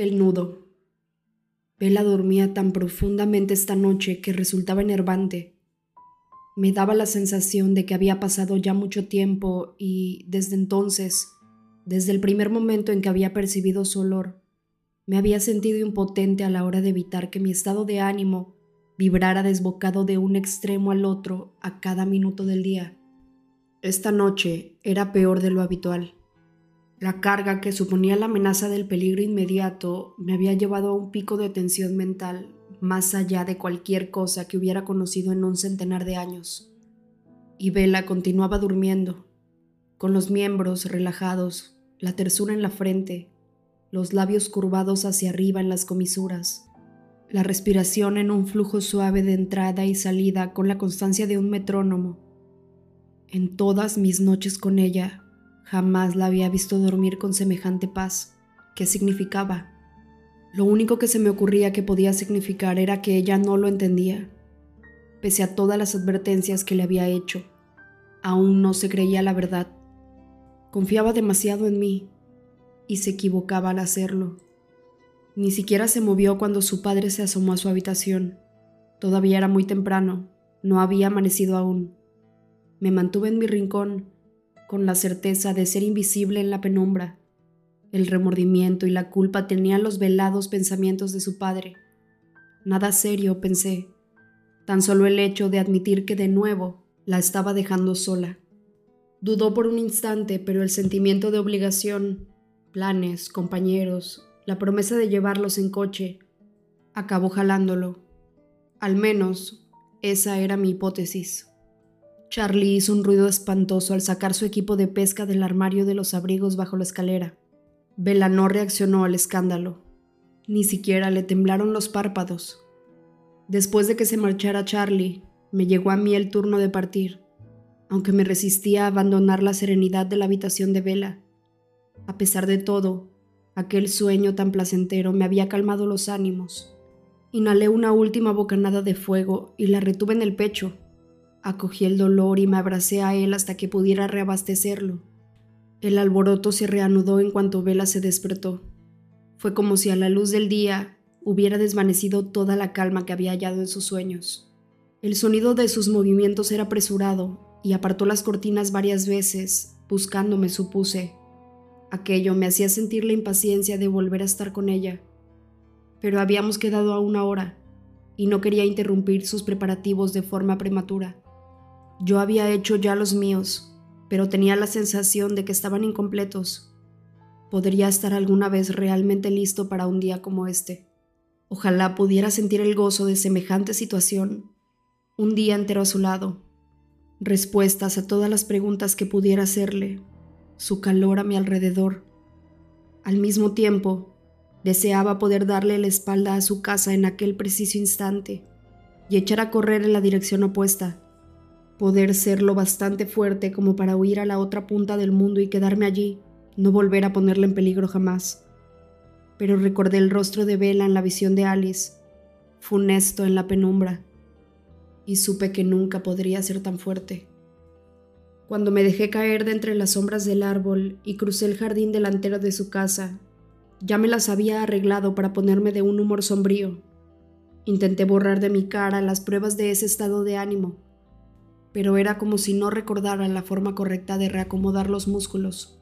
El nudo. Vela dormía tan profundamente esta noche que resultaba enervante. Me daba la sensación de que había pasado ya mucho tiempo y, desde entonces, desde el primer momento en que había percibido su olor, me había sentido impotente a la hora de evitar que mi estado de ánimo vibrara desbocado de un extremo al otro a cada minuto del día. Esta noche era peor de lo habitual. La carga que suponía la amenaza del peligro inmediato me había llevado a un pico de tensión mental más allá de cualquier cosa que hubiera conocido en un centenar de años. Y Vela continuaba durmiendo, con los miembros relajados, la tersura en la frente, los labios curvados hacia arriba en las comisuras, la respiración en un flujo suave de entrada y salida con la constancia de un metrónomo. En todas mis noches con ella Jamás la había visto dormir con semejante paz. ¿Qué significaba? Lo único que se me ocurría que podía significar era que ella no lo entendía. Pese a todas las advertencias que le había hecho, aún no se creía la verdad. Confiaba demasiado en mí y se equivocaba al hacerlo. Ni siquiera se movió cuando su padre se asomó a su habitación. Todavía era muy temprano, no había amanecido aún. Me mantuve en mi rincón con la certeza de ser invisible en la penumbra. El remordimiento y la culpa tenían los velados pensamientos de su padre. Nada serio, pensé. Tan solo el hecho de admitir que de nuevo la estaba dejando sola. Dudó por un instante, pero el sentimiento de obligación, planes, compañeros, la promesa de llevarlos en coche, acabó jalándolo. Al menos, esa era mi hipótesis. Charlie hizo un ruido espantoso al sacar su equipo de pesca del armario de los abrigos bajo la escalera. Bella no reaccionó al escándalo. Ni siquiera le temblaron los párpados. Después de que se marchara Charlie, me llegó a mí el turno de partir, aunque me resistía a abandonar la serenidad de la habitación de Vela. A pesar de todo, aquel sueño tan placentero me había calmado los ánimos. Inhalé una última bocanada de fuego y la retuve en el pecho Acogí el dolor y me abracé a él hasta que pudiera reabastecerlo. El alboroto se reanudó en cuanto Vela se despertó. Fue como si a la luz del día hubiera desvanecido toda la calma que había hallado en sus sueños. El sonido de sus movimientos era apresurado y apartó las cortinas varias veces, buscándome, supuse. Aquello me hacía sentir la impaciencia de volver a estar con ella. Pero habíamos quedado a una hora y no quería interrumpir sus preparativos de forma prematura. Yo había hecho ya los míos, pero tenía la sensación de que estaban incompletos. Podría estar alguna vez realmente listo para un día como este. Ojalá pudiera sentir el gozo de semejante situación, un día entero a su lado, respuestas a todas las preguntas que pudiera hacerle, su calor a mi alrededor. Al mismo tiempo, deseaba poder darle la espalda a su casa en aquel preciso instante y echar a correr en la dirección opuesta poder ser lo bastante fuerte como para huir a la otra punta del mundo y quedarme allí, no volver a ponerla en peligro jamás. Pero recordé el rostro de Vela en la visión de Alice, funesto en la penumbra, y supe que nunca podría ser tan fuerte. Cuando me dejé caer de entre las sombras del árbol y crucé el jardín delantero de su casa, ya me las había arreglado para ponerme de un humor sombrío. Intenté borrar de mi cara las pruebas de ese estado de ánimo pero era como si no recordara la forma correcta de reacomodar los músculos.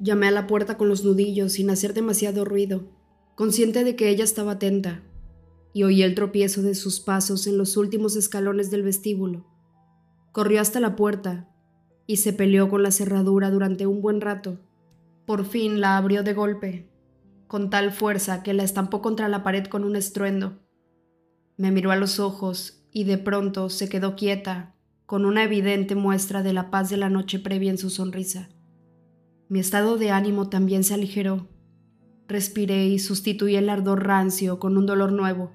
Llamé a la puerta con los nudillos sin hacer demasiado ruido, consciente de que ella estaba atenta, y oí el tropiezo de sus pasos en los últimos escalones del vestíbulo. Corrió hasta la puerta y se peleó con la cerradura durante un buen rato. Por fin la abrió de golpe, con tal fuerza que la estampó contra la pared con un estruendo. Me miró a los ojos y de pronto se quedó quieta, con una evidente muestra de la paz de la noche previa en su sonrisa. Mi estado de ánimo también se aligeró. Respiré y sustituí el ardor rancio con un dolor nuevo,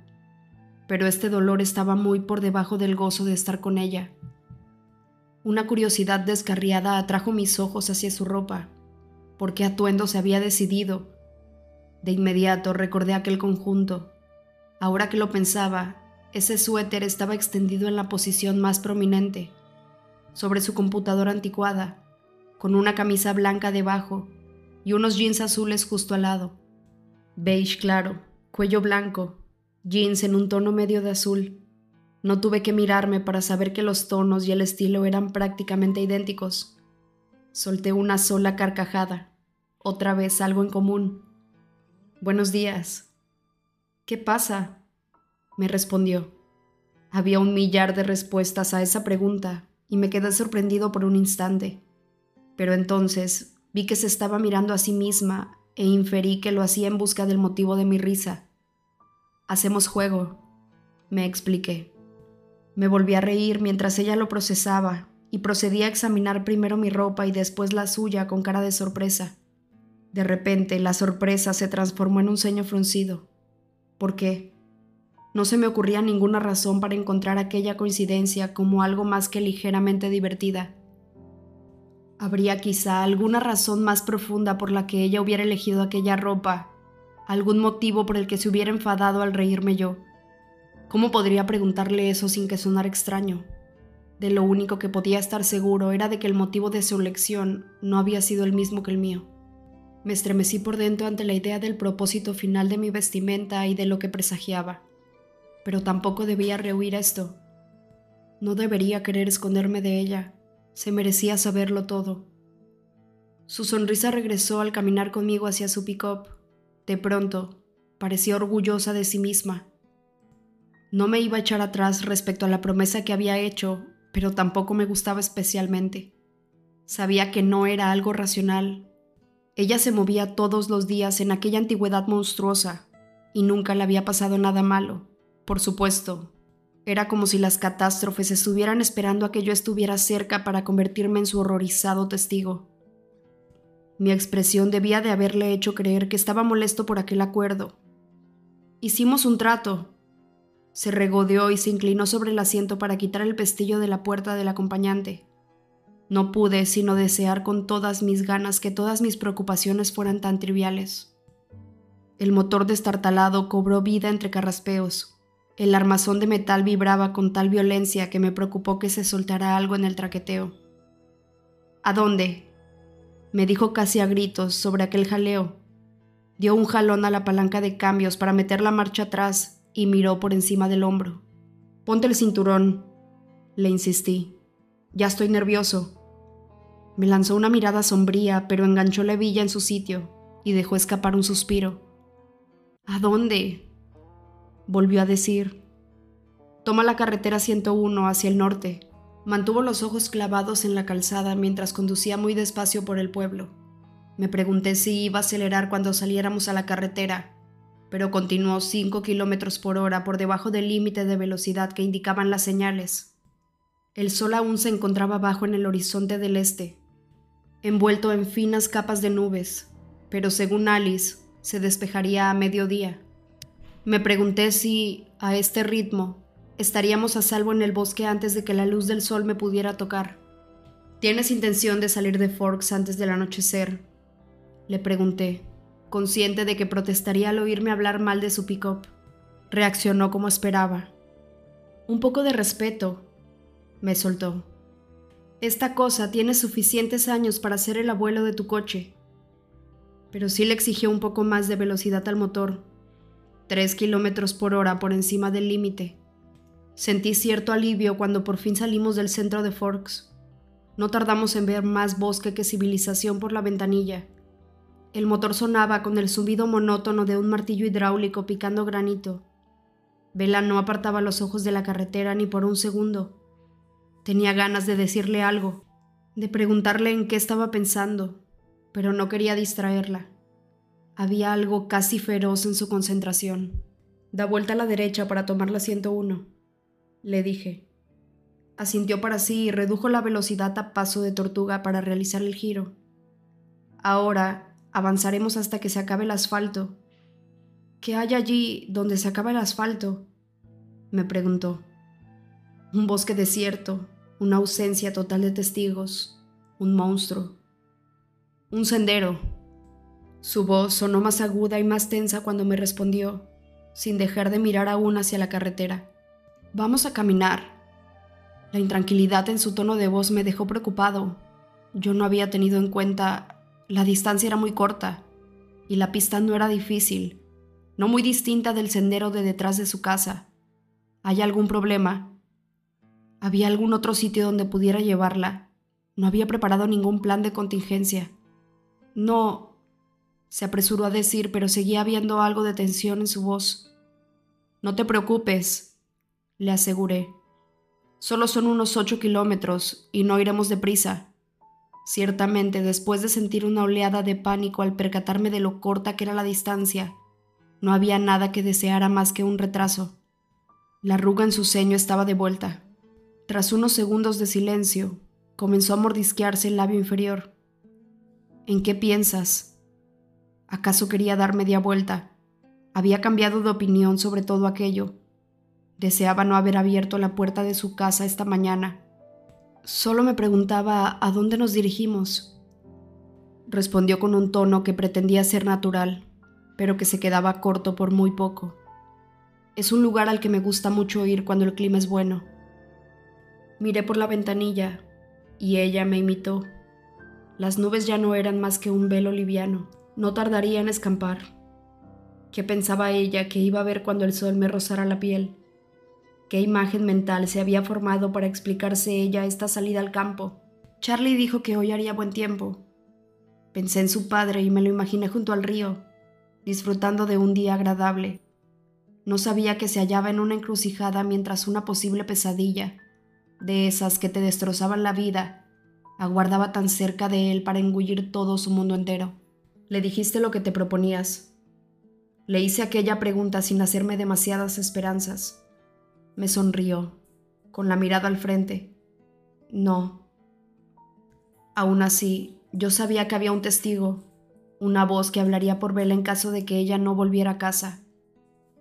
pero este dolor estaba muy por debajo del gozo de estar con ella. Una curiosidad descarriada atrajo mis ojos hacia su ropa. ¿Por qué atuendo se había decidido? De inmediato recordé aquel conjunto. Ahora que lo pensaba, ese suéter estaba extendido en la posición más prominente, sobre su computadora anticuada, con una camisa blanca debajo y unos jeans azules justo al lado. Beige claro, cuello blanco, jeans en un tono medio de azul. No tuve que mirarme para saber que los tonos y el estilo eran prácticamente idénticos. Solté una sola carcajada, otra vez algo en común. Buenos días. ¿Qué pasa? Me respondió. Había un millar de respuestas a esa pregunta y me quedé sorprendido por un instante. Pero entonces vi que se estaba mirando a sí misma e inferí que lo hacía en busca del motivo de mi risa. Hacemos juego, me expliqué. Me volví a reír mientras ella lo procesaba y procedí a examinar primero mi ropa y después la suya con cara de sorpresa. De repente la sorpresa se transformó en un ceño fruncido. ¿Por qué? No se me ocurría ninguna razón para encontrar aquella coincidencia como algo más que ligeramente divertida. Habría quizá alguna razón más profunda por la que ella hubiera elegido aquella ropa, algún motivo por el que se hubiera enfadado al reírme yo. ¿Cómo podría preguntarle eso sin que sonara extraño? De lo único que podía estar seguro era de que el motivo de su elección no había sido el mismo que el mío. Me estremecí por dentro ante la idea del propósito final de mi vestimenta y de lo que presagiaba. Pero tampoco debía rehuir esto. No debería querer esconderme de ella. Se merecía saberlo todo. Su sonrisa regresó al caminar conmigo hacia su pick-up. De pronto, parecía orgullosa de sí misma. No me iba a echar atrás respecto a la promesa que había hecho, pero tampoco me gustaba especialmente. Sabía que no era algo racional. Ella se movía todos los días en aquella antigüedad monstruosa, y nunca le había pasado nada malo. Por supuesto, era como si las catástrofes estuvieran esperando a que yo estuviera cerca para convertirme en su horrorizado testigo. Mi expresión debía de haberle hecho creer que estaba molesto por aquel acuerdo. Hicimos un trato. Se regodeó y se inclinó sobre el asiento para quitar el pestillo de la puerta del acompañante. No pude sino desear con todas mis ganas que todas mis preocupaciones fueran tan triviales. El motor destartalado cobró vida entre carraspeos. El armazón de metal vibraba con tal violencia que me preocupó que se soltara algo en el traqueteo. ¿A dónde? me dijo casi a gritos sobre aquel jaleo. Dio un jalón a la palanca de cambios para meter la marcha atrás y miró por encima del hombro. Ponte el cinturón, le insistí. Ya estoy nervioso. Me lanzó una mirada sombría, pero enganchó la hebilla en su sitio y dejó escapar un suspiro. ¿A dónde? Volvió a decir. Toma la carretera 101 hacia el norte. Mantuvo los ojos clavados en la calzada mientras conducía muy despacio por el pueblo. Me pregunté si iba a acelerar cuando saliéramos a la carretera, pero continuó 5 kilómetros por hora por debajo del límite de velocidad que indicaban las señales. El sol aún se encontraba bajo en el horizonte del este, envuelto en finas capas de nubes, pero según Alice, se despejaría a mediodía. Me pregunté si, a este ritmo, estaríamos a salvo en el bosque antes de que la luz del sol me pudiera tocar. ¿Tienes intención de salir de Forks antes del anochecer? Le pregunté, consciente de que protestaría al oírme hablar mal de su pick-up. Reaccionó como esperaba. Un poco de respeto, me soltó. Esta cosa tiene suficientes años para ser el abuelo de tu coche. Pero sí le exigió un poco más de velocidad al motor tres kilómetros por hora por encima del límite. Sentí cierto alivio cuando por fin salimos del centro de Forks. No tardamos en ver más bosque que civilización por la ventanilla. El motor sonaba con el zumbido monótono de un martillo hidráulico picando granito. Vela no apartaba los ojos de la carretera ni por un segundo. Tenía ganas de decirle algo, de preguntarle en qué estaba pensando, pero no quería distraerla. Había algo casi feroz en su concentración. Da vuelta a la derecha para tomar la 101, le dije. Asintió para sí y redujo la velocidad a paso de tortuga para realizar el giro. Ahora avanzaremos hasta que se acabe el asfalto. ¿Qué hay allí donde se acaba el asfalto? me preguntó. Un bosque desierto, una ausencia total de testigos, un monstruo. Un sendero, su voz sonó más aguda y más tensa cuando me respondió, sin dejar de mirar aún hacia la carretera. Vamos a caminar. La intranquilidad en su tono de voz me dejó preocupado. Yo no había tenido en cuenta... La distancia era muy corta y la pista no era difícil, no muy distinta del sendero de detrás de su casa. ¿Hay algún problema? ¿Había algún otro sitio donde pudiera llevarla? No había preparado ningún plan de contingencia. No, se apresuró a decir, pero seguía habiendo algo de tensión en su voz. No te preocupes, le aseguré. Solo son unos ocho kilómetros y no iremos deprisa. Ciertamente, después de sentir una oleada de pánico al percatarme de lo corta que era la distancia, no había nada que deseara más que un retraso. La arruga en su ceño estaba de vuelta. Tras unos segundos de silencio, comenzó a mordisquearse el labio inferior. ¿En qué piensas? ¿Acaso quería dar media vuelta? Había cambiado de opinión sobre todo aquello. Deseaba no haber abierto la puerta de su casa esta mañana. Solo me preguntaba a dónde nos dirigimos. Respondió con un tono que pretendía ser natural, pero que se quedaba corto por muy poco. Es un lugar al que me gusta mucho ir cuando el clima es bueno. Miré por la ventanilla y ella me imitó. Las nubes ya no eran más que un velo liviano. No tardaría en escampar. ¿Qué pensaba ella que iba a ver cuando el sol me rozara la piel? ¿Qué imagen mental se había formado para explicarse ella esta salida al campo? Charlie dijo que hoy haría buen tiempo. Pensé en su padre y me lo imaginé junto al río, disfrutando de un día agradable. No sabía que se hallaba en una encrucijada mientras una posible pesadilla, de esas que te destrozaban la vida, aguardaba tan cerca de él para engullir todo su mundo entero. Le dijiste lo que te proponías. Le hice aquella pregunta sin hacerme demasiadas esperanzas. Me sonrió, con la mirada al frente. No. Aún así, yo sabía que había un testigo, una voz que hablaría por Bella en caso de que ella no volviera a casa.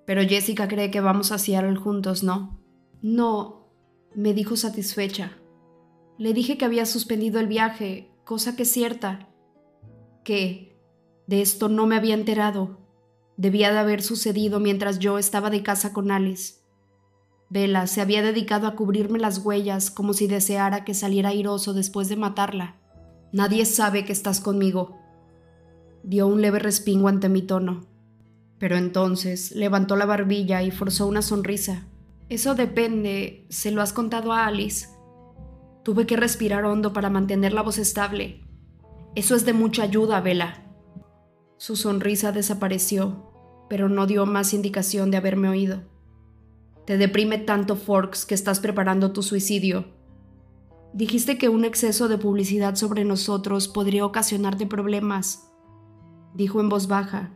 Pero Jessica cree que vamos a Seattle juntos, ¿no? No, me dijo satisfecha. Le dije que había suspendido el viaje, cosa que es cierta. Que de esto no me había enterado. Debía de haber sucedido mientras yo estaba de casa con Alice. Bella se había dedicado a cubrirme las huellas como si deseara que saliera airoso después de matarla. Nadie sabe que estás conmigo, dio un leve respingo ante mi tono. Pero entonces levantó la barbilla y forzó una sonrisa. Eso depende, se lo has contado a Alice. Tuve que respirar hondo para mantener la voz estable. Eso es de mucha ayuda, Vela. Su sonrisa desapareció, pero no dio más indicación de haberme oído. Te deprime tanto, Forks, que estás preparando tu suicidio. Dijiste que un exceso de publicidad sobre nosotros podría ocasionarte problemas dijo en voz baja,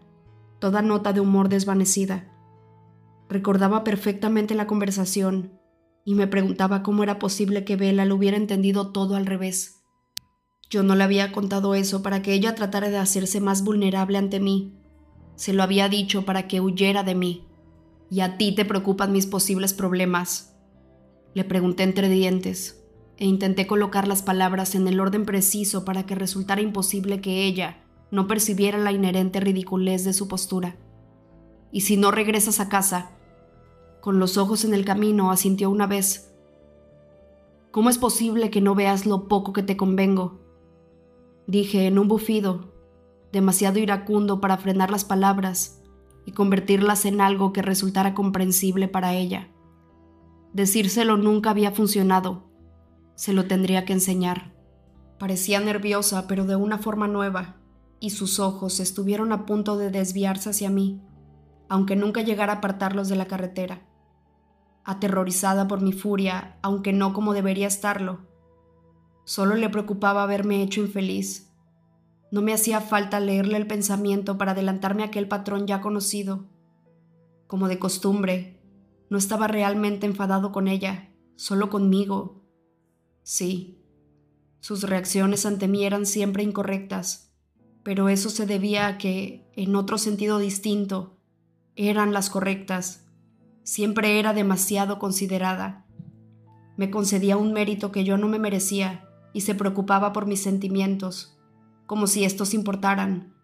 toda nota de humor desvanecida. Recordaba perfectamente la conversación y me preguntaba cómo era posible que Bella lo hubiera entendido todo al revés. Yo no le había contado eso para que ella tratara de hacerse más vulnerable ante mí. Se lo había dicho para que huyera de mí. ¿Y a ti te preocupan mis posibles problemas? Le pregunté entre dientes e intenté colocar las palabras en el orden preciso para que resultara imposible que ella, no percibiera la inherente ridiculez de su postura. Y si no regresas a casa, con los ojos en el camino, asintió una vez. ¿Cómo es posible que no veas lo poco que te convengo? Dije en un bufido, demasiado iracundo para frenar las palabras y convertirlas en algo que resultara comprensible para ella. Decírselo nunca había funcionado. Se lo tendría que enseñar. Parecía nerviosa, pero de una forma nueva, y sus ojos estuvieron a punto de desviarse hacia mí, aunque nunca llegara a apartarlos de la carretera. Aterrorizada por mi furia, aunque no como debería estarlo, solo le preocupaba haberme hecho infeliz. No me hacía falta leerle el pensamiento para adelantarme a aquel patrón ya conocido. Como de costumbre, no estaba realmente enfadado con ella, solo conmigo. Sí, sus reacciones ante mí eran siempre incorrectas pero eso se debía a que, en otro sentido distinto, eran las correctas. Siempre era demasiado considerada. Me concedía un mérito que yo no me merecía y se preocupaba por mis sentimientos, como si estos importaran.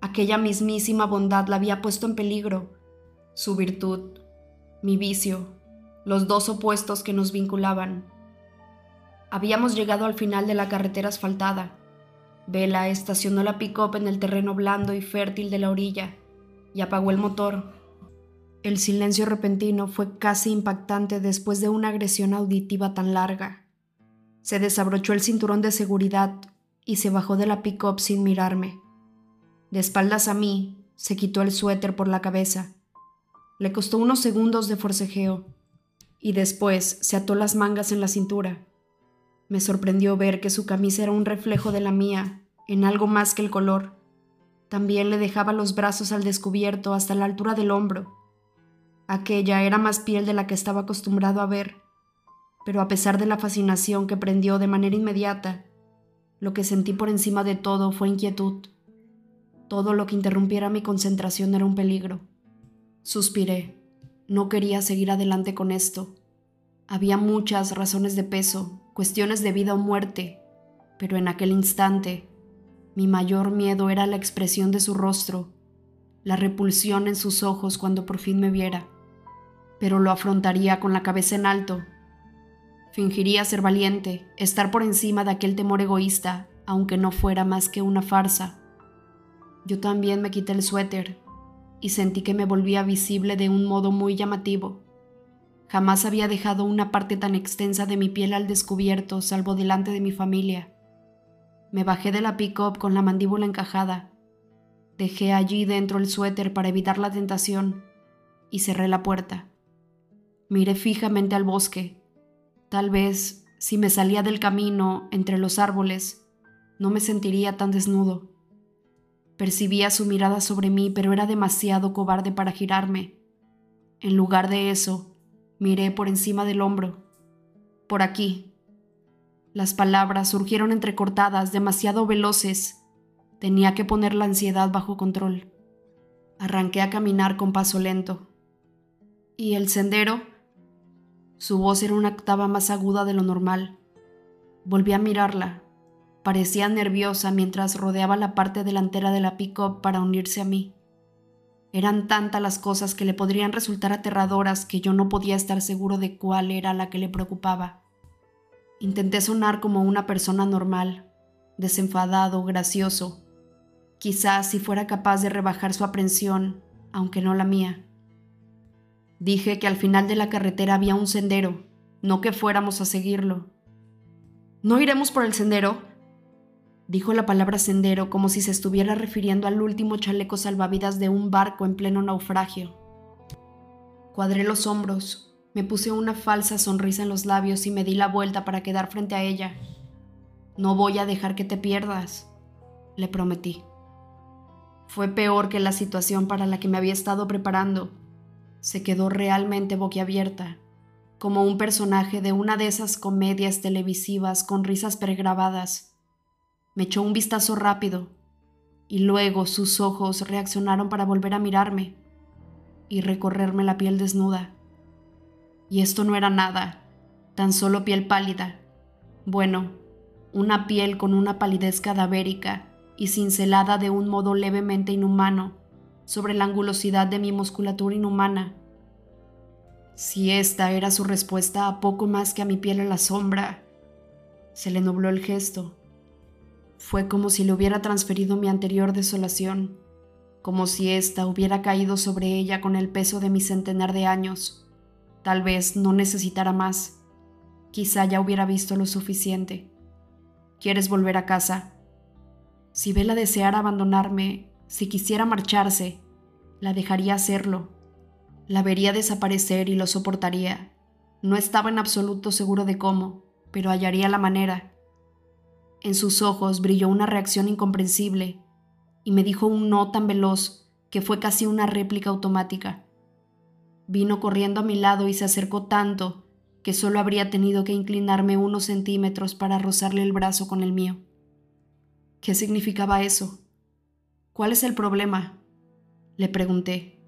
Aquella mismísima bondad la había puesto en peligro, su virtud, mi vicio, los dos opuestos que nos vinculaban. Habíamos llegado al final de la carretera asfaltada Vela estacionó la pick-up en el terreno blando y fértil de la orilla, y apagó el motor. El silencio repentino fue casi impactante después de una agresión auditiva tan larga. Se desabrochó el cinturón de seguridad y se bajó de la pick-up sin mirarme. De espaldas a mí, se quitó el suéter por la cabeza. Le costó unos segundos de forcejeo y después se ató las mangas en la cintura. Me sorprendió ver que su camisa era un reflejo de la mía, en algo más que el color. También le dejaba los brazos al descubierto hasta la altura del hombro. Aquella era más piel de la que estaba acostumbrado a ver, pero a pesar de la fascinación que prendió de manera inmediata, lo que sentí por encima de todo fue inquietud. Todo lo que interrumpiera mi concentración era un peligro. Suspiré. No quería seguir adelante con esto. Había muchas razones de peso, cuestiones de vida o muerte, pero en aquel instante mi mayor miedo era la expresión de su rostro, la repulsión en sus ojos cuando por fin me viera. Pero lo afrontaría con la cabeza en alto. Fingiría ser valiente, estar por encima de aquel temor egoísta, aunque no fuera más que una farsa. Yo también me quité el suéter y sentí que me volvía visible de un modo muy llamativo. Jamás había dejado una parte tan extensa de mi piel al descubierto, salvo delante de mi familia. Me bajé de la pick-up con la mandíbula encajada. Dejé allí dentro el suéter para evitar la tentación y cerré la puerta. Miré fijamente al bosque. Tal vez, si me salía del camino entre los árboles, no me sentiría tan desnudo. Percibía su mirada sobre mí, pero era demasiado cobarde para girarme. En lugar de eso, miré por encima del hombro. Por aquí, las palabras surgieron entrecortadas, demasiado veloces. Tenía que poner la ansiedad bajo control. Arranqué a caminar con paso lento. ¿Y el sendero? Su voz era una octava más aguda de lo normal. Volví a mirarla. Parecía nerviosa mientras rodeaba la parte delantera de la pick-up para unirse a mí. Eran tantas las cosas que le podrían resultar aterradoras que yo no podía estar seguro de cuál era la que le preocupaba. Intenté sonar como una persona normal, desenfadado, gracioso. Quizás si fuera capaz de rebajar su aprensión, aunque no la mía. Dije que al final de la carretera había un sendero, no que fuéramos a seguirlo. ¿No iremos por el sendero? Dijo la palabra sendero como si se estuviera refiriendo al último chaleco salvavidas de un barco en pleno naufragio. Cuadré los hombros, me puse una falsa sonrisa en los labios y me di la vuelta para quedar frente a ella. No voy a dejar que te pierdas, le prometí. Fue peor que la situación para la que me había estado preparando. Se quedó realmente boquiabierta, como un personaje de una de esas comedias televisivas con risas pregrabadas. Me echó un vistazo rápido y luego sus ojos reaccionaron para volver a mirarme y recorrerme la piel desnuda. Y esto no era nada, tan solo piel pálida. Bueno, una piel con una palidez cadavérica y cincelada de un modo levemente inhumano sobre la angulosidad de mi musculatura inhumana. Si esta era su respuesta a poco más que a mi piel en la sombra, se le nubló el gesto. Fue como si le hubiera transferido mi anterior desolación, como si ésta hubiera caído sobre ella con el peso de mi centenar de años. Tal vez no necesitara más. Quizá ya hubiera visto lo suficiente. ¿Quieres volver a casa? Si Bella deseara abandonarme, si quisiera marcharse, la dejaría hacerlo. La vería desaparecer y lo soportaría. No estaba en absoluto seguro de cómo, pero hallaría la manera. En sus ojos brilló una reacción incomprensible y me dijo un no tan veloz que fue casi una réplica automática. Vino corriendo a mi lado y se acercó tanto que solo habría tenido que inclinarme unos centímetros para rozarle el brazo con el mío. ¿Qué significaba eso? ¿Cuál es el problema? Le pregunté.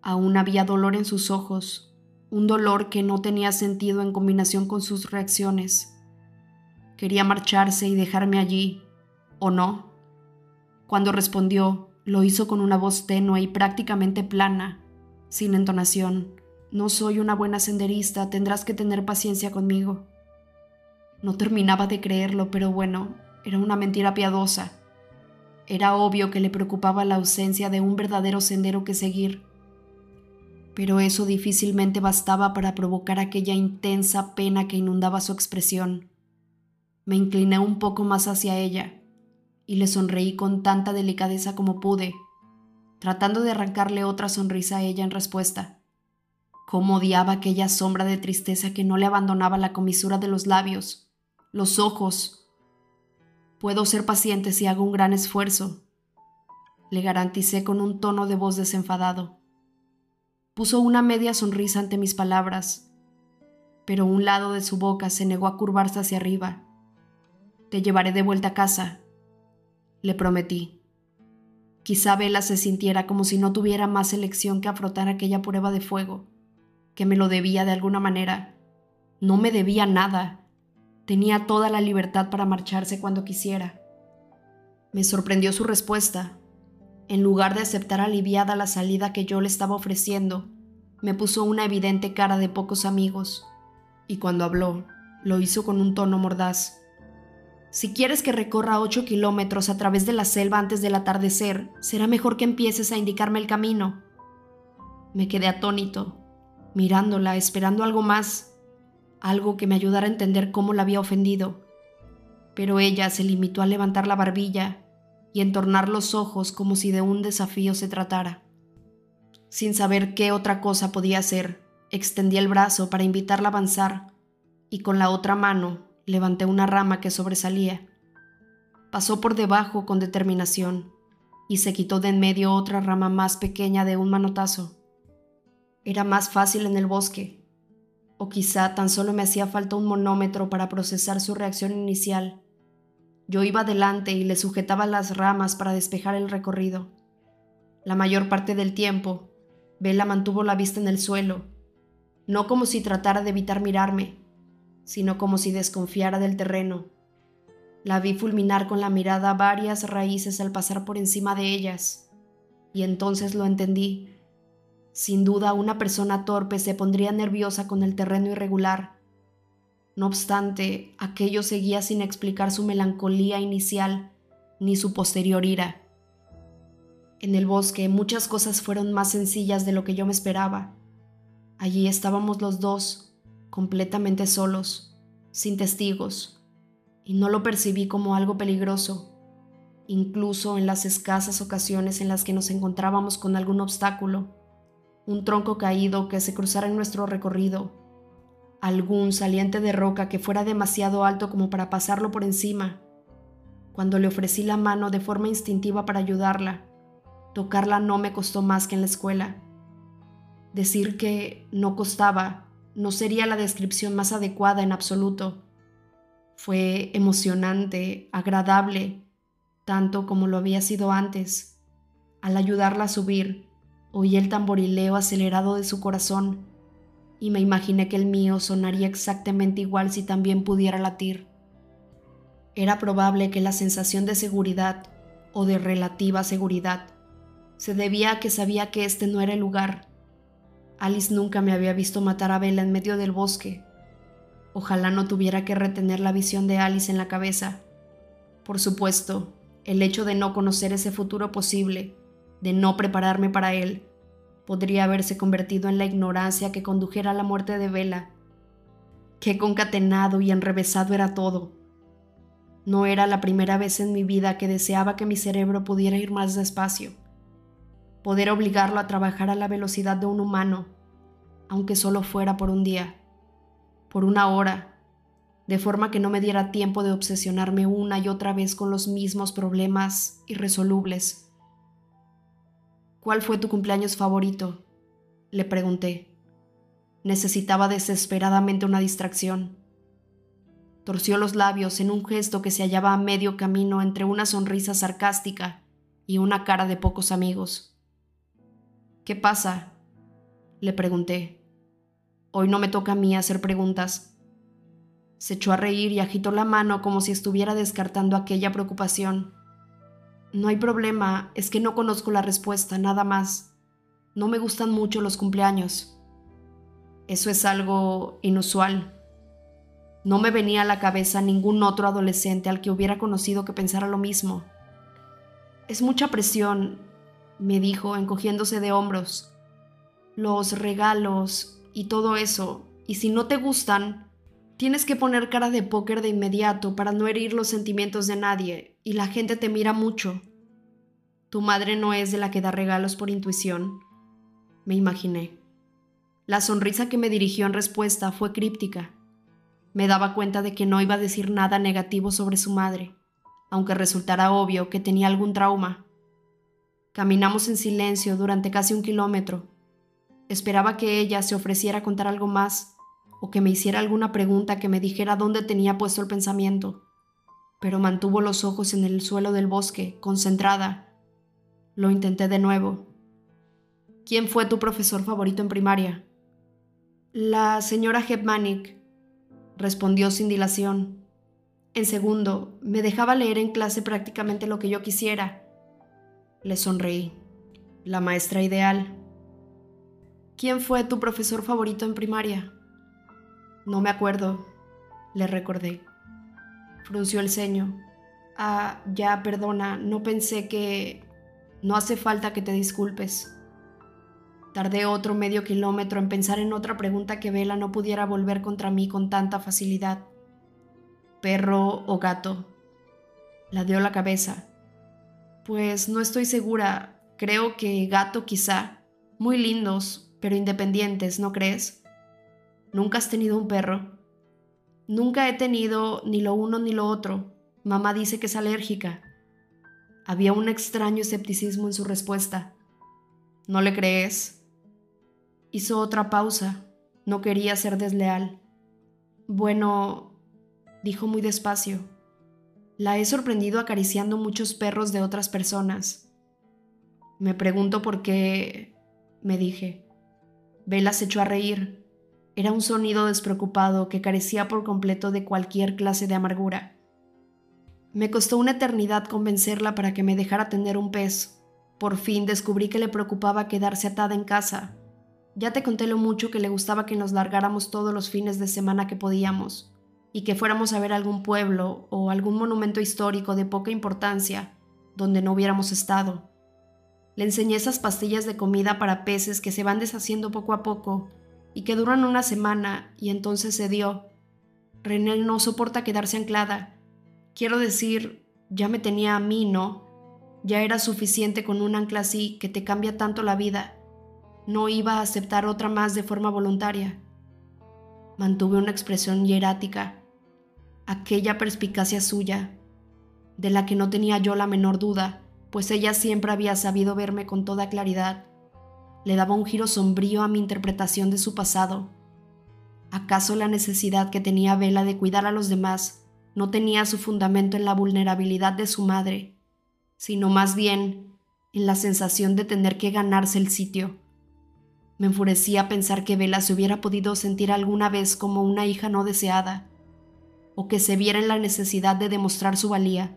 Aún había dolor en sus ojos, un dolor que no tenía sentido en combinación con sus reacciones. Quería marcharse y dejarme allí, ¿o no? Cuando respondió, lo hizo con una voz tenue y prácticamente plana, sin entonación. No soy una buena senderista, tendrás que tener paciencia conmigo. No terminaba de creerlo, pero bueno, era una mentira piadosa. Era obvio que le preocupaba la ausencia de un verdadero sendero que seguir, pero eso difícilmente bastaba para provocar aquella intensa pena que inundaba su expresión. Me incliné un poco más hacia ella y le sonreí con tanta delicadeza como pude, tratando de arrancarle otra sonrisa a ella en respuesta. Cómo odiaba aquella sombra de tristeza que no le abandonaba la comisura de los labios, los ojos, Puedo ser paciente si hago un gran esfuerzo, le garanticé con un tono de voz desenfadado. Puso una media sonrisa ante mis palabras, pero un lado de su boca se negó a curvarse hacia arriba. Te llevaré de vuelta a casa, le prometí. Quizá Vela se sintiera como si no tuviera más elección que afrontar aquella prueba de fuego, que me lo debía de alguna manera. No me debía nada. Tenía toda la libertad para marcharse cuando quisiera. Me sorprendió su respuesta. En lugar de aceptar aliviada la salida que yo le estaba ofreciendo, me puso una evidente cara de pocos amigos, y cuando habló, lo hizo con un tono mordaz. Si quieres que recorra ocho kilómetros a través de la selva antes del atardecer, será mejor que empieces a indicarme el camino. Me quedé atónito, mirándola, esperando algo más, algo que me ayudara a entender cómo la había ofendido. Pero ella se limitó a levantar la barbilla y entornar los ojos como si de un desafío se tratara. Sin saber qué otra cosa podía hacer, extendí el brazo para invitarla a avanzar y con la otra mano levanté una rama que sobresalía. Pasó por debajo con determinación y se quitó de en medio otra rama más pequeña de un manotazo. Era más fácil en el bosque, o quizá tan solo me hacía falta un monómetro para procesar su reacción inicial. Yo iba adelante y le sujetaba las ramas para despejar el recorrido. La mayor parte del tiempo, Bella mantuvo la vista en el suelo, no como si tratara de evitar mirarme, sino como si desconfiara del terreno. La vi fulminar con la mirada varias raíces al pasar por encima de ellas, y entonces lo entendí. Sin duda una persona torpe se pondría nerviosa con el terreno irregular. No obstante, aquello seguía sin explicar su melancolía inicial ni su posterior ira. En el bosque muchas cosas fueron más sencillas de lo que yo me esperaba. Allí estábamos los dos, completamente solos, sin testigos, y no lo percibí como algo peligroso, incluso en las escasas ocasiones en las que nos encontrábamos con algún obstáculo un tronco caído que se cruzara en nuestro recorrido, algún saliente de roca que fuera demasiado alto como para pasarlo por encima. Cuando le ofrecí la mano de forma instintiva para ayudarla, tocarla no me costó más que en la escuela. Decir que no costaba no sería la descripción más adecuada en absoluto. Fue emocionante, agradable, tanto como lo había sido antes. Al ayudarla a subir, Oí el tamborileo acelerado de su corazón y me imaginé que el mío sonaría exactamente igual si también pudiera latir. Era probable que la sensación de seguridad o de relativa seguridad se debía a que sabía que este no era el lugar. Alice nunca me había visto matar a Bella en medio del bosque. Ojalá no tuviera que retener la visión de Alice en la cabeza. Por supuesto, el hecho de no conocer ese futuro posible de no prepararme para él, podría haberse convertido en la ignorancia que condujera a la muerte de Vela. Qué concatenado y enrevesado era todo. No era la primera vez en mi vida que deseaba que mi cerebro pudiera ir más despacio, poder obligarlo a trabajar a la velocidad de un humano, aunque solo fuera por un día, por una hora, de forma que no me diera tiempo de obsesionarme una y otra vez con los mismos problemas irresolubles ¿Cuál fue tu cumpleaños favorito? Le pregunté. Necesitaba desesperadamente una distracción. Torció los labios en un gesto que se hallaba a medio camino entre una sonrisa sarcástica y una cara de pocos amigos. ¿Qué pasa? Le pregunté. Hoy no me toca a mí hacer preguntas. Se echó a reír y agitó la mano como si estuviera descartando aquella preocupación. No hay problema, es que no conozco la respuesta, nada más. No me gustan mucho los cumpleaños. Eso es algo inusual. No me venía a la cabeza ningún otro adolescente al que hubiera conocido que pensara lo mismo. Es mucha presión, me dijo, encogiéndose de hombros. Los regalos y todo eso, y si no te gustan, tienes que poner cara de póker de inmediato para no herir los sentimientos de nadie, y la gente te mira mucho. Tu madre no es de la que da regalos por intuición, me imaginé. La sonrisa que me dirigió en respuesta fue críptica. Me daba cuenta de que no iba a decir nada negativo sobre su madre aunque resultara obvio que tenía algún trauma. Caminamos en silencio durante casi un kilómetro. Esperaba que ella se ofreciera a contar algo más o que me hiciera alguna pregunta que me dijera dónde tenía puesto el pensamiento, pero mantuvo los ojos en el suelo del bosque, concentrada. Lo intenté de nuevo. ¿Quién fue tu profesor favorito en primaria? La señora Hepmanic, respondió sin dilación. En segundo, me dejaba leer en clase prácticamente lo que yo quisiera. Le sonreí. La maestra ideal. ¿Quién fue tu profesor favorito en primaria? No me acuerdo, le recordé. Frunció el ceño. Ah, ya, perdona, no pensé que... No hace falta que te disculpes. Tardé otro medio kilómetro en pensar en otra pregunta que Vela no pudiera volver contra mí con tanta facilidad perro o gato. La dio la cabeza. Pues no estoy segura. Creo que gato quizá. Muy lindos, pero independientes, ¿no crees? ¿Nunca has tenido un perro? Nunca he tenido ni lo uno ni lo otro. Mamá dice que es alérgica. Había un extraño escepticismo en su respuesta. ¿No le crees? Hizo otra pausa. No quería ser desleal. Bueno, dijo muy despacio. La he sorprendido acariciando muchos perros de otras personas. Me pregunto por qué, me dije. Vela se echó a reír. Era un sonido despreocupado que carecía por completo de cualquier clase de amargura. Me costó una eternidad convencerla para que me dejara tener un pez. Por fin descubrí que le preocupaba quedarse atada en casa. Ya te conté lo mucho que le gustaba que nos largáramos todos los fines de semana que podíamos y que fuéramos a ver algún pueblo o algún monumento histórico de poca importancia donde no hubiéramos estado. Le enseñé esas pastillas de comida para peces que se van deshaciendo poco a poco y que duran una semana y entonces se dio. René no soporta quedarse anclada. Quiero decir, ya me tenía a mí, ¿no? Ya era suficiente con un ancla así que te cambia tanto la vida. No iba a aceptar otra más de forma voluntaria. Mantuve una expresión hierática aquella perspicacia suya, de la que no tenía yo la menor duda, pues ella siempre había sabido verme con toda claridad, le daba un giro sombrío a mi interpretación de su pasado. ¿Acaso la necesidad que tenía Vela de cuidar a los demás no tenía su fundamento en la vulnerabilidad de su madre, sino más bien en la sensación de tener que ganarse el sitio? Me enfurecía pensar que Vela se hubiera podido sentir alguna vez como una hija no deseada, o que se viera en la necesidad de demostrar su valía.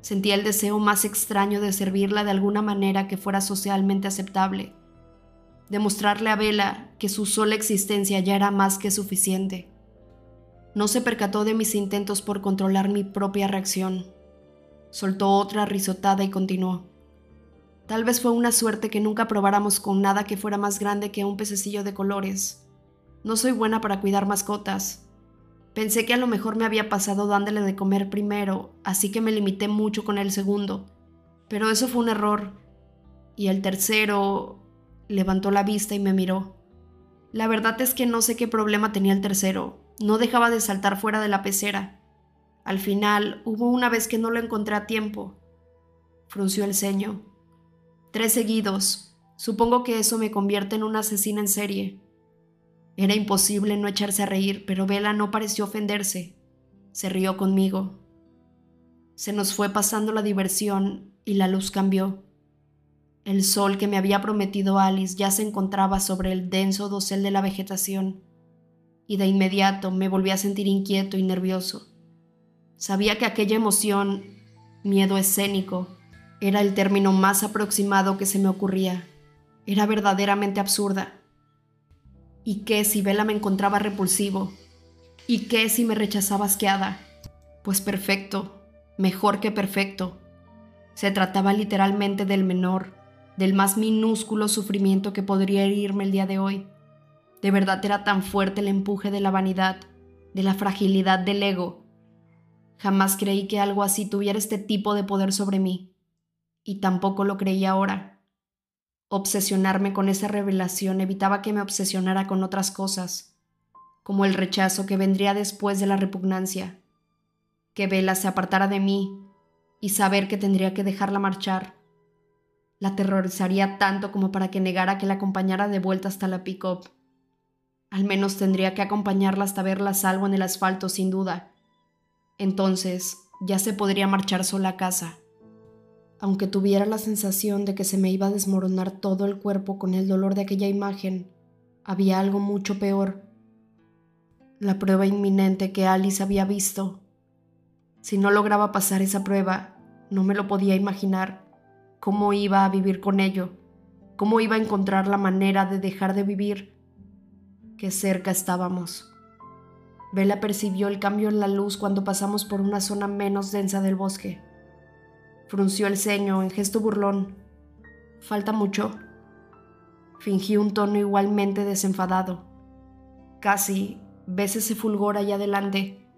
Sentía el deseo más extraño de servirla de alguna manera que fuera socialmente aceptable, demostrarle a Vela que su sola existencia ya era más que suficiente. No se percató de mis intentos por controlar mi propia reacción. Soltó otra risotada y continuó. Tal vez fue una suerte que nunca probáramos con nada que fuera más grande que un pececillo de colores. No soy buena para cuidar mascotas, Pensé que a lo mejor me había pasado dándole de comer primero, así que me limité mucho con el segundo. Pero eso fue un error. Y el tercero levantó la vista y me miró. La verdad es que no sé qué problema tenía el tercero. No dejaba de saltar fuera de la pecera. Al final, hubo una vez que no lo encontré a tiempo. Frunció el ceño. Tres seguidos. Supongo que eso me convierte en una asesina en serie. Era imposible no echarse a reír, pero Vela no pareció ofenderse. Se rió conmigo. Se nos fue pasando la diversión y la luz cambió. El sol que me había prometido Alice ya se encontraba sobre el denso dosel de la vegetación, y de inmediato me volví a sentir inquieto y nervioso. Sabía que aquella emoción, miedo escénico, era el término más aproximado que se me ocurría. Era verdaderamente absurda. ¿Y qué si Vela me encontraba repulsivo? ¿Y qué si me rechazaba asqueada? Pues perfecto, mejor que perfecto. Se trataba literalmente del menor, del más minúsculo sufrimiento que podría herirme el día de hoy. De verdad era tan fuerte el empuje de la vanidad, de la fragilidad del ego. Jamás creí que algo así tuviera este tipo de poder sobre mí. Y tampoco lo creí ahora. Obsesionarme con esa revelación evitaba que me obsesionara con otras cosas, como el rechazo que vendría después de la repugnancia, que Vela se apartara de mí y saber que tendría que dejarla marchar. La aterrorizaría tanto como para que negara que la acompañara de vuelta hasta la pick-up. Al menos tendría que acompañarla hasta verla salvo en el asfalto, sin duda. Entonces ya se podría marchar sola a casa. Aunque tuviera la sensación de que se me iba a desmoronar todo el cuerpo con el dolor de aquella imagen, había algo mucho peor. La prueba inminente que Alice había visto. Si no lograba pasar esa prueba, no me lo podía imaginar cómo iba a vivir con ello, cómo iba a encontrar la manera de dejar de vivir. Qué cerca estábamos. Vela percibió el cambio en la luz cuando pasamos por una zona menos densa del bosque. Frunció el ceño en gesto burlón. ¿Falta mucho? Fingí un tono igualmente desenfadado. Casi, ves ese fulgor allá adelante.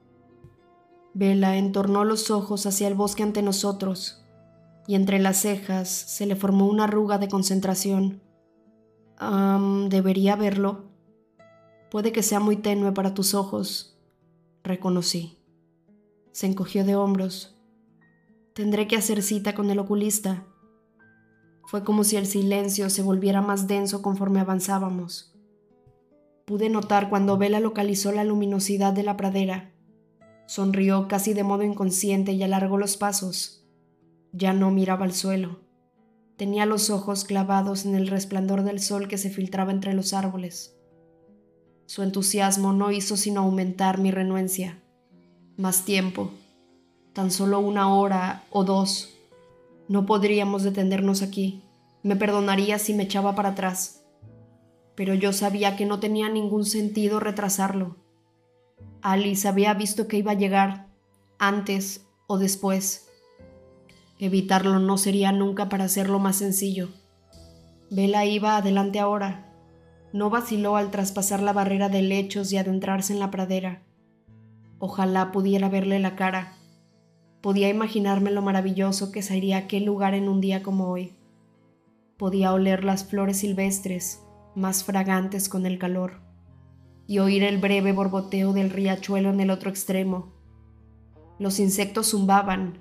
Vela entornó los ojos hacia el bosque ante nosotros y entre las cejas se le formó una arruga de concentración. ¿Debería verlo? Puede que sea muy tenue para tus ojos, reconocí. Se encogió de hombros. Tendré que hacer cita con el oculista. Fue como si el silencio se volviera más denso conforme avanzábamos. Pude notar cuando Vela localizó la luminosidad de la pradera. Sonrió casi de modo inconsciente y alargó los pasos. Ya no miraba al suelo. Tenía los ojos clavados en el resplandor del sol que se filtraba entre los árboles. Su entusiasmo no hizo sino aumentar mi renuencia. Más tiempo, tan solo una hora o dos. No podríamos detenernos aquí. Me perdonaría si me echaba para atrás. Pero yo sabía que no tenía ningún sentido retrasarlo. Alice había visto que iba a llegar, antes o después. Evitarlo no sería nunca para hacerlo más sencillo. Vela iba adelante ahora. No vaciló al traspasar la barrera de lechos y adentrarse en la pradera. Ojalá pudiera verle la cara. Podía imaginarme lo maravilloso que sería aquel lugar en un día como hoy. Podía oler las flores silvestres, más fragantes con el calor, y oír el breve borboteo del riachuelo en el otro extremo. Los insectos zumbaban,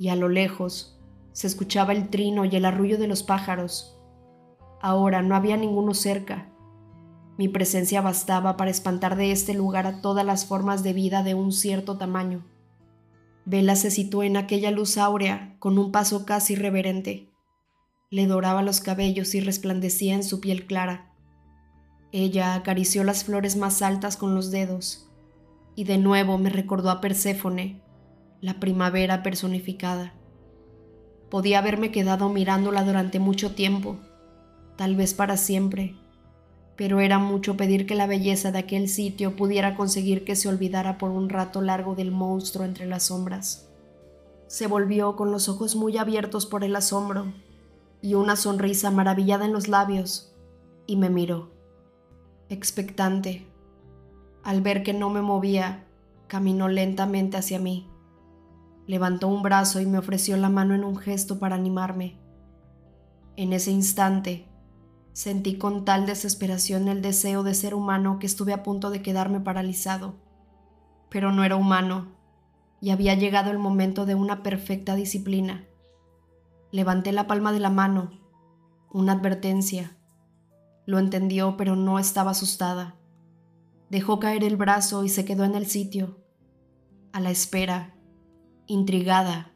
y a lo lejos se escuchaba el trino y el arrullo de los pájaros. Ahora no había ninguno cerca. Mi presencia bastaba para espantar de este lugar a todas las formas de vida de un cierto tamaño. Vela se situó en aquella luz áurea con un paso casi reverente. Le doraba los cabellos y resplandecía en su piel clara. Ella acarició las flores más altas con los dedos y de nuevo me recordó a Perséfone la primavera personificada. Podía haberme quedado mirándola durante mucho tiempo, tal vez para siempre, pero era mucho pedir que la belleza de aquel sitio pudiera conseguir que se olvidara por un rato largo del monstruo entre las sombras. Se volvió con los ojos muy abiertos por el asombro y una sonrisa maravillada en los labios, y me miró, expectante. Al ver que no me movía, caminó lentamente hacia mí. Levantó un brazo y me ofreció la mano en un gesto para animarme. En ese instante, sentí con tal desesperación el deseo de ser humano que estuve a punto de quedarme paralizado. Pero no era humano, y había llegado el momento de una perfecta disciplina. Levanté la palma de la mano, una advertencia. Lo entendió, pero no estaba asustada. Dejó caer el brazo y se quedó en el sitio, a la espera intrigada.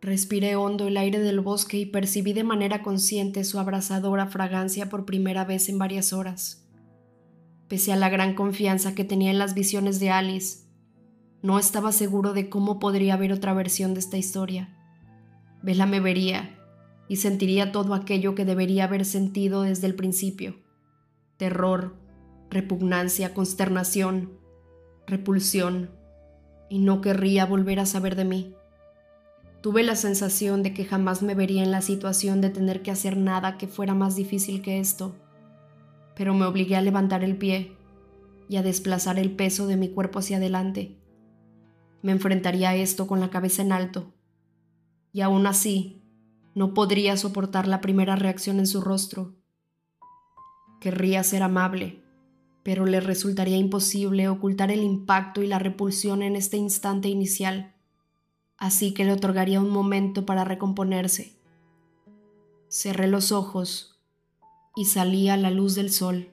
Respiré hondo el aire del bosque y percibí de manera consciente su abrasadora fragancia por primera vez en varias horas. Pese a la gran confianza que tenía en las visiones de Alice, no estaba seguro de cómo podría haber otra versión de esta historia. Vela me vería y sentiría todo aquello que debería haber sentido desde el principio. Terror, repugnancia, consternación, repulsión, y no querría volver a saber de mí. Tuve la sensación de que jamás me vería en la situación de tener que hacer nada que fuera más difícil que esto, pero me obligué a levantar el pie y a desplazar el peso de mi cuerpo hacia adelante. Me enfrentaría a esto con la cabeza en alto, y aún así no podría soportar la primera reacción en su rostro. Querría ser amable, pero le resultaría imposible ocultar el impacto y la repulsión en este instante inicial así que le otorgaría un momento para recomponerse. Cerré los ojos y salí a la luz del sol.